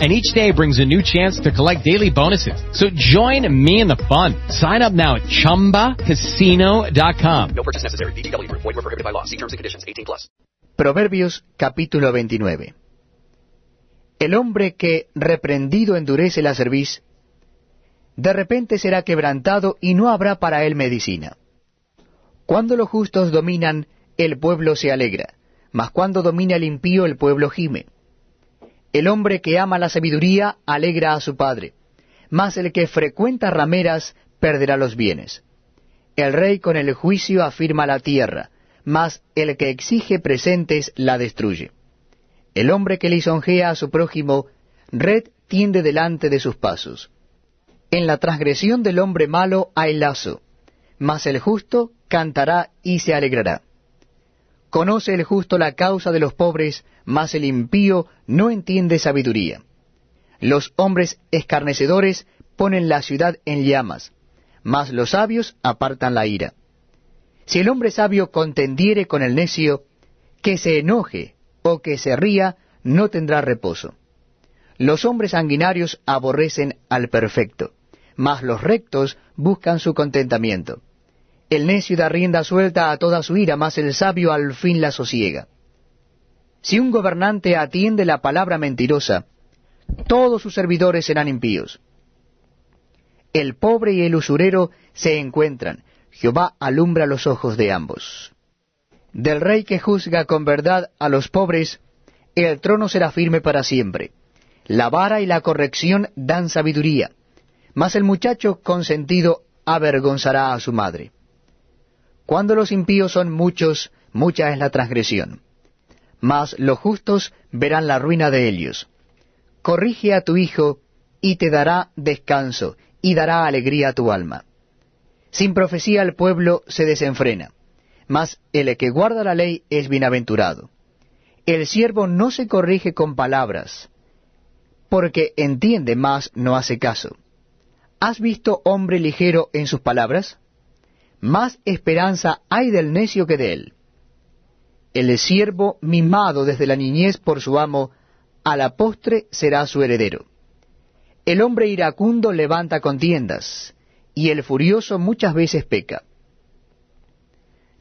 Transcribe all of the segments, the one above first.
and each day brings a new chance to collect daily bonuses. So join me in the fun. Sign up now at ChumbaCasino.com. No purchase necessary. BGW. Void were prohibited by law. See terms and conditions. 18 plus. Proverbios capítulo 29. El hombre que reprendido endurece la cerviz, de repente será quebrantado y no habrá para él medicina. Cuando los justos dominan, el pueblo se alegra, mas cuando domina el impío, el pueblo gime. El hombre que ama la sabiduría alegra a su padre, mas el que frecuenta rameras perderá los bienes. El rey con el juicio afirma la tierra, mas el que exige presentes la destruye. El hombre que lisonjea a su prójimo, red tiende delante de sus pasos. En la transgresión del hombre malo hay lazo, mas el justo cantará y se alegrará. Conoce el justo la causa de los pobres, mas el impío no entiende sabiduría. Los hombres escarnecedores ponen la ciudad en llamas, mas los sabios apartan la ira. Si el hombre sabio contendiere con el necio, que se enoje o que se ría, no tendrá reposo. Los hombres sanguinarios aborrecen al perfecto, mas los rectos buscan su contentamiento. El necio da rienda suelta a toda su ira, mas el sabio al fin la sosiega. Si un gobernante atiende la palabra mentirosa, todos sus servidores serán impíos. El pobre y el usurero se encuentran, Jehová alumbra los ojos de ambos. Del rey que juzga con verdad a los pobres, el trono será firme para siempre. La vara y la corrección dan sabiduría, mas el muchacho consentido avergonzará a su madre. Cuando los impíos son muchos, mucha es la transgresión. Mas los justos verán la ruina de ellos. Corrige a tu hijo, y te dará descanso, y dará alegría a tu alma. Sin profecía el pueblo se desenfrena, mas el que guarda la ley es bienaventurado. El siervo no se corrige con palabras, porque entiende, mas no hace caso. ¿Has visto hombre ligero en sus palabras? Más esperanza hay del necio que de él. El siervo mimado desde la niñez por su amo, a la postre será su heredero. El hombre iracundo levanta contiendas, y el furioso muchas veces peca.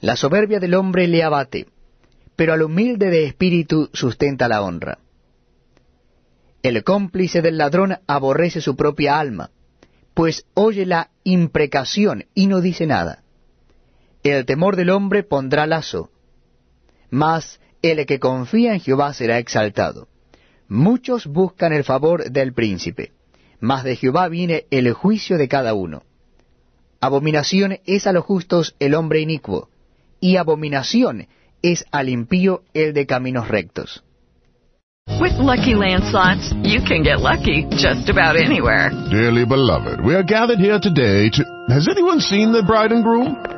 La soberbia del hombre le abate, pero al humilde de espíritu sustenta la honra. El cómplice del ladrón aborrece su propia alma, pues oye la imprecación y no dice nada. El temor del hombre pondrá lazo, mas el que confía en Jehová será exaltado. Muchos buscan el favor del príncipe, mas de Jehová viene el juicio de cada uno. Abominación es a los justos el hombre inicuo, y abominación es al impío el de caminos rectos. With lucky landslots, you can get lucky just about anywhere. Dearly beloved, we are gathered here today to. Has anyone seen the bride and groom?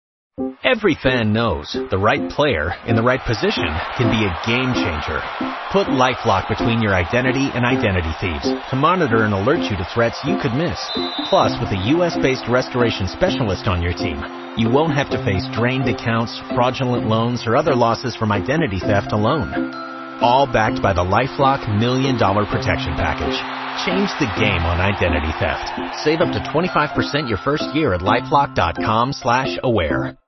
Every fan knows the right player in the right position can be a game changer. Put LifeLock between your identity and identity thieves to monitor and alert you to threats you could miss. Plus, with a U.S.-based restoration specialist on your team, you won't have to face drained accounts, fraudulent loans, or other losses from identity theft alone. All backed by the LifeLock Million Dollar Protection Package. Change the game on identity theft. Save up to 25% your first year at lifelock.com slash aware.